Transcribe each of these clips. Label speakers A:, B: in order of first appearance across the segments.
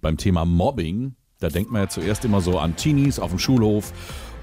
A: Beim Thema Mobbing, da denkt man ja zuerst immer so an Teenies auf dem Schulhof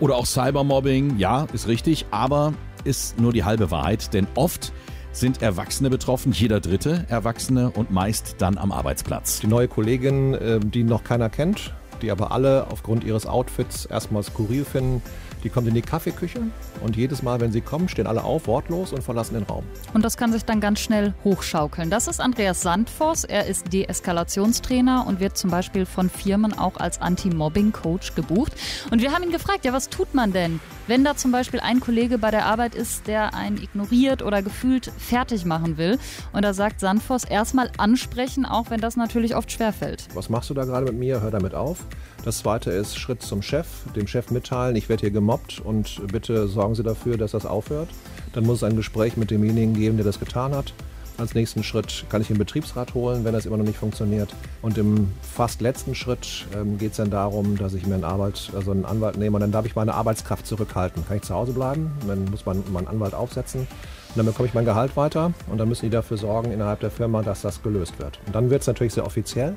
A: oder auch Cybermobbing. Ja, ist richtig, aber ist nur die halbe Wahrheit, denn oft sind Erwachsene betroffen, jeder dritte Erwachsene und meist dann am Arbeitsplatz.
B: Die neue Kollegin, äh, die noch keiner kennt, die aber alle aufgrund ihres Outfits erstmal skurril finden, die kommt in die Kaffeeküche und jedes Mal, wenn sie kommen, stehen alle auf, wortlos und verlassen den Raum.
C: Und das kann sich dann ganz schnell hochschaukeln. Das ist Andreas Sandvoss. Er ist Deeskalationstrainer und wird zum Beispiel von Firmen auch als Anti-Mobbing-Coach gebucht. Und wir haben ihn gefragt, ja, was tut man denn, wenn da zum Beispiel ein Kollege bei der Arbeit ist, der einen ignoriert oder gefühlt fertig machen will? Und da sagt Sandvoss, erstmal ansprechen, auch wenn das natürlich oft schwerfällt.
B: Was machst du da gerade mit mir? Hör damit auf. Das zweite ist Schritt zum Chef, dem Chef mitteilen, ich werde hier gemobbt und bitte sorgen Sie dafür, dass das aufhört. Dann muss es ein Gespräch mit demjenigen geben, der das getan hat. Als nächsten Schritt kann ich den Betriebsrat holen, wenn das immer noch nicht funktioniert. Und im fast letzten Schritt ähm, geht es dann darum, dass ich mir einen, Arbeit, also einen Anwalt nehme und dann darf ich meine Arbeitskraft zurückhalten. Kann ich zu Hause bleiben, dann muss man meinen Anwalt aufsetzen und dann bekomme ich mein Gehalt weiter und dann müssen die dafür sorgen innerhalb der Firma, dass das gelöst wird. Und dann wird es natürlich sehr offiziell.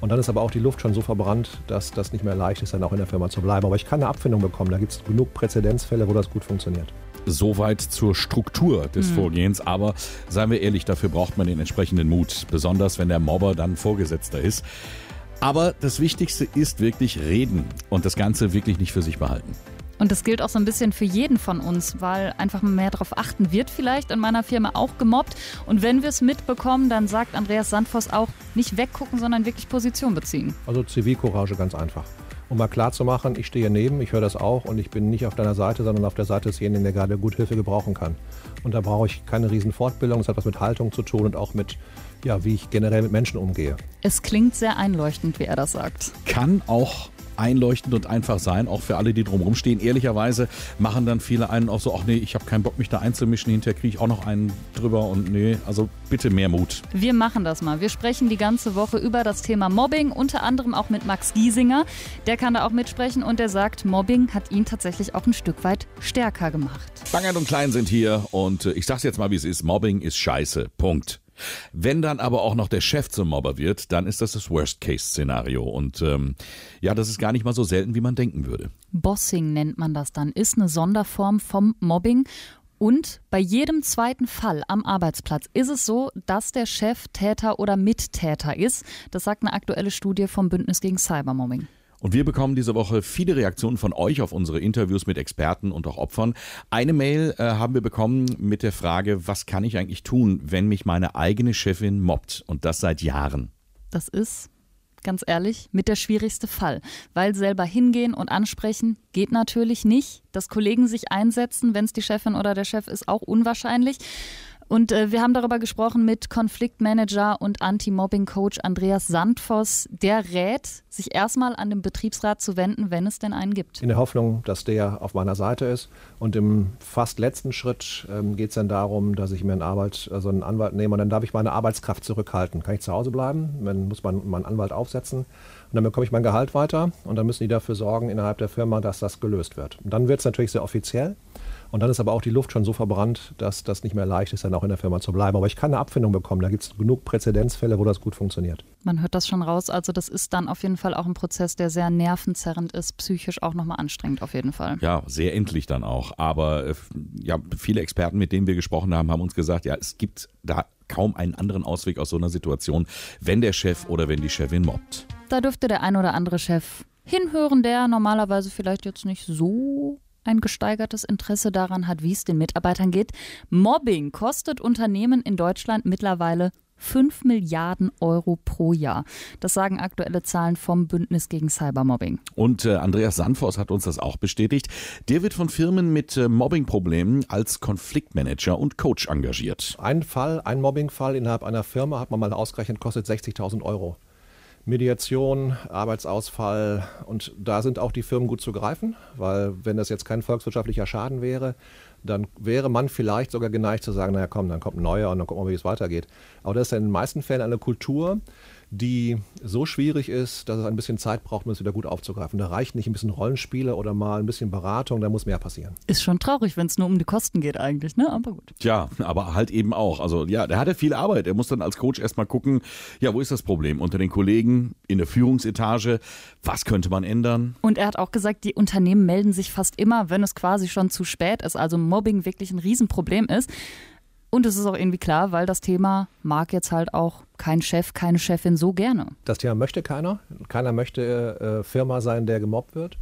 B: Und dann ist aber auch die Luft schon so verbrannt, dass das nicht mehr leicht ist, dann auch in der Firma zu bleiben. Aber ich kann eine Abfindung bekommen. Da gibt es genug Präzedenzfälle, wo das gut funktioniert.
A: Soweit zur Struktur des mhm. Vorgehens. Aber seien wir ehrlich, dafür braucht man den entsprechenden Mut. Besonders wenn der Mobber dann Vorgesetzter ist. Aber das Wichtigste ist wirklich reden und das Ganze wirklich nicht für sich behalten.
C: Und das gilt auch so ein bisschen für jeden von uns, weil einfach mehr darauf achten wird vielleicht in meiner Firma auch gemobbt. Und wenn wir es mitbekommen, dann sagt Andreas Sandvoss auch, nicht weggucken, sondern wirklich Position beziehen.
B: Also Zivilcourage ganz einfach. Um mal klarzumachen, ich stehe neben, ich höre das auch und ich bin nicht auf deiner Seite, sondern auf der Seite desjenigen, der gerade gut Hilfe gebrauchen kann. Und da brauche ich keine riesen Fortbildung, es hat was mit Haltung zu tun und auch mit, ja, wie ich generell mit Menschen umgehe.
C: Es klingt sehr einleuchtend, wie er das sagt.
A: Kann auch einleuchtend und einfach sein, auch für alle, die drumherum stehen. Ehrlicherweise machen dann viele einen auch so, ach nee, ich habe keinen Bock, mich da einzumischen, hinterher kriege ich auch noch einen drüber und nee, also bitte mehr Mut.
C: Wir machen das mal. Wir sprechen die ganze Woche über das Thema Mobbing, unter anderem auch mit Max Giesinger. Der kann da auch mitsprechen und der sagt, Mobbing hat ihn tatsächlich auch ein Stück weit stärker gemacht.
A: Bangert und Klein sind hier und äh, ich sag's jetzt mal, wie es ist. Mobbing ist scheiße. Punkt. Wenn dann aber auch noch der Chef zum Mobber wird, dann ist das das Worst-Case-Szenario. Und ähm, ja, das ist gar nicht mal so selten, wie man denken würde.
C: Bossing nennt man das dann, ist eine Sonderform vom Mobbing. Und bei jedem zweiten Fall am Arbeitsplatz ist es so, dass der Chef Täter oder Mittäter ist. Das sagt eine aktuelle Studie vom Bündnis gegen Cybermobbing.
A: Und wir bekommen diese Woche viele Reaktionen von euch auf unsere Interviews mit Experten und auch Opfern. Eine Mail äh, haben wir bekommen mit der Frage, was kann ich eigentlich tun, wenn mich meine eigene Chefin mobbt? Und das seit Jahren.
C: Das ist ganz ehrlich, mit der schwierigste Fall. Weil selber hingehen und ansprechen geht natürlich nicht. Dass Kollegen sich einsetzen, wenn es die Chefin oder der Chef ist, auch unwahrscheinlich. Und äh, wir haben darüber gesprochen mit Konfliktmanager und Anti-Mobbing-Coach Andreas Sandvoss. Der rät, sich erstmal an den Betriebsrat zu wenden, wenn es denn einen gibt.
B: In der Hoffnung, dass der auf meiner Seite ist. Und im fast letzten Schritt ähm, geht es dann darum, dass ich mir einen, Arbeit, also einen Anwalt nehme und dann darf ich meine Arbeitskraft zurückhalten. Kann ich zu Hause bleiben? Dann muss man meinen Anwalt aufsetzen. Und dann bekomme ich mein Gehalt weiter und dann müssen die dafür sorgen innerhalb der Firma, dass das gelöst wird. Und dann wird es natürlich sehr offiziell. Und dann ist aber auch die Luft schon so verbrannt, dass das nicht mehr leicht ist, dann auch in der Firma zu bleiben. Aber ich kann eine Abfindung bekommen. Da gibt es genug Präzedenzfälle, wo das gut funktioniert.
C: Man hört das schon raus. Also das ist dann auf jeden Fall auch ein Prozess, der sehr nervenzerrend ist, psychisch auch nochmal anstrengend auf jeden Fall.
A: Ja, sehr endlich dann auch. Aber äh, ja, viele Experten, mit denen wir gesprochen haben, haben uns gesagt, ja, es gibt da kaum einen anderen Ausweg aus so einer Situation, wenn der Chef oder wenn die Chefin mobbt.
C: Da dürfte der ein oder andere Chef hinhören, der normalerweise vielleicht jetzt nicht so ein gesteigertes Interesse daran hat, wie es den Mitarbeitern geht. Mobbing kostet Unternehmen in Deutschland mittlerweile 5 Milliarden Euro pro Jahr. Das sagen aktuelle Zahlen vom Bündnis gegen Cybermobbing.
A: Und äh, Andreas Sanfors hat uns das auch bestätigt. Der wird von Firmen mit äh, Mobbingproblemen als Konfliktmanager und Coach engagiert.
B: Ein Fall, ein Mobbingfall innerhalb einer Firma, hat man mal ausgerechnet, kostet 60.000 Euro. Mediation, Arbeitsausfall und da sind auch die Firmen gut zu greifen, weil wenn das jetzt kein volkswirtschaftlicher Schaden wäre, dann wäre man vielleicht sogar geneigt zu sagen, naja komm, dann kommt ein neuer und dann gucken wir, wie es weitergeht. Aber das ist in den meisten Fällen eine Kultur, die so schwierig ist, dass es ein bisschen Zeit braucht, um es wieder gut aufzugreifen. Da reicht nicht ein bisschen Rollenspiele oder mal ein bisschen Beratung, da muss mehr passieren.
C: Ist schon traurig, wenn es nur um die Kosten geht eigentlich, ne? Aber gut.
A: Tja, aber halt eben auch. Also ja, der hatte viel Arbeit. Er muss dann als Coach erstmal gucken, ja, wo ist das Problem? Unter den Kollegen, in der Führungsetage, was könnte man ändern?
C: Und er hat auch gesagt, die Unternehmen melden sich fast immer, wenn es quasi schon zu spät ist. Also Mobbing wirklich ein Riesenproblem ist. Und es ist auch irgendwie klar, weil das Thema mag jetzt halt auch kein Chef, keine Chefin so gerne.
B: Das Thema möchte keiner. Keiner möchte äh, Firma sein, der gemobbt wird.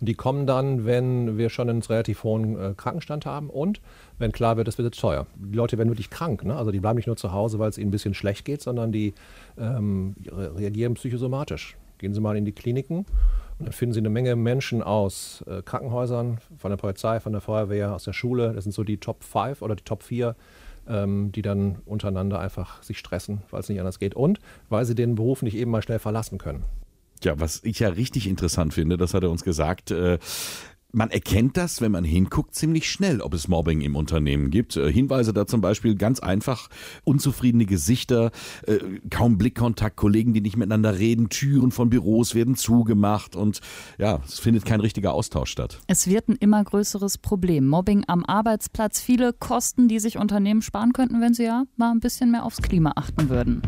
B: Und die kommen dann, wenn wir schon einen relativ hohen äh, Krankenstand haben und wenn klar wird, es wird teuer. Die Leute werden wirklich krank. Ne? Also die bleiben nicht nur zu Hause, weil es ihnen ein bisschen schlecht geht, sondern die ähm, reagieren psychosomatisch. Gehen Sie mal in die Kliniken und dann finden Sie eine Menge Menschen aus äh, Krankenhäusern, von der Polizei, von der Feuerwehr, aus der Schule. Das sind so die Top 5 oder die Top 4 ähm, die dann untereinander einfach sich stressen, weil es nicht anders geht und weil sie den Beruf nicht eben mal schnell verlassen können.
A: Ja, was ich ja richtig interessant finde, das hat er uns gesagt, äh, man erkennt das, wenn man hinguckt, ziemlich schnell, ob es Mobbing im Unternehmen gibt. Äh, Hinweise da zum Beispiel ganz einfach, unzufriedene Gesichter, äh, kaum Blickkontakt, Kollegen, die nicht miteinander reden, Türen von Büros werden zugemacht und ja, es findet kein richtiger Austausch statt.
C: Es wird ein immer größeres Problem. Mobbing am Arbeitsplatz, viele Kosten, die sich Unternehmen sparen könnten, wenn sie ja mal ein bisschen mehr aufs Klima achten würden.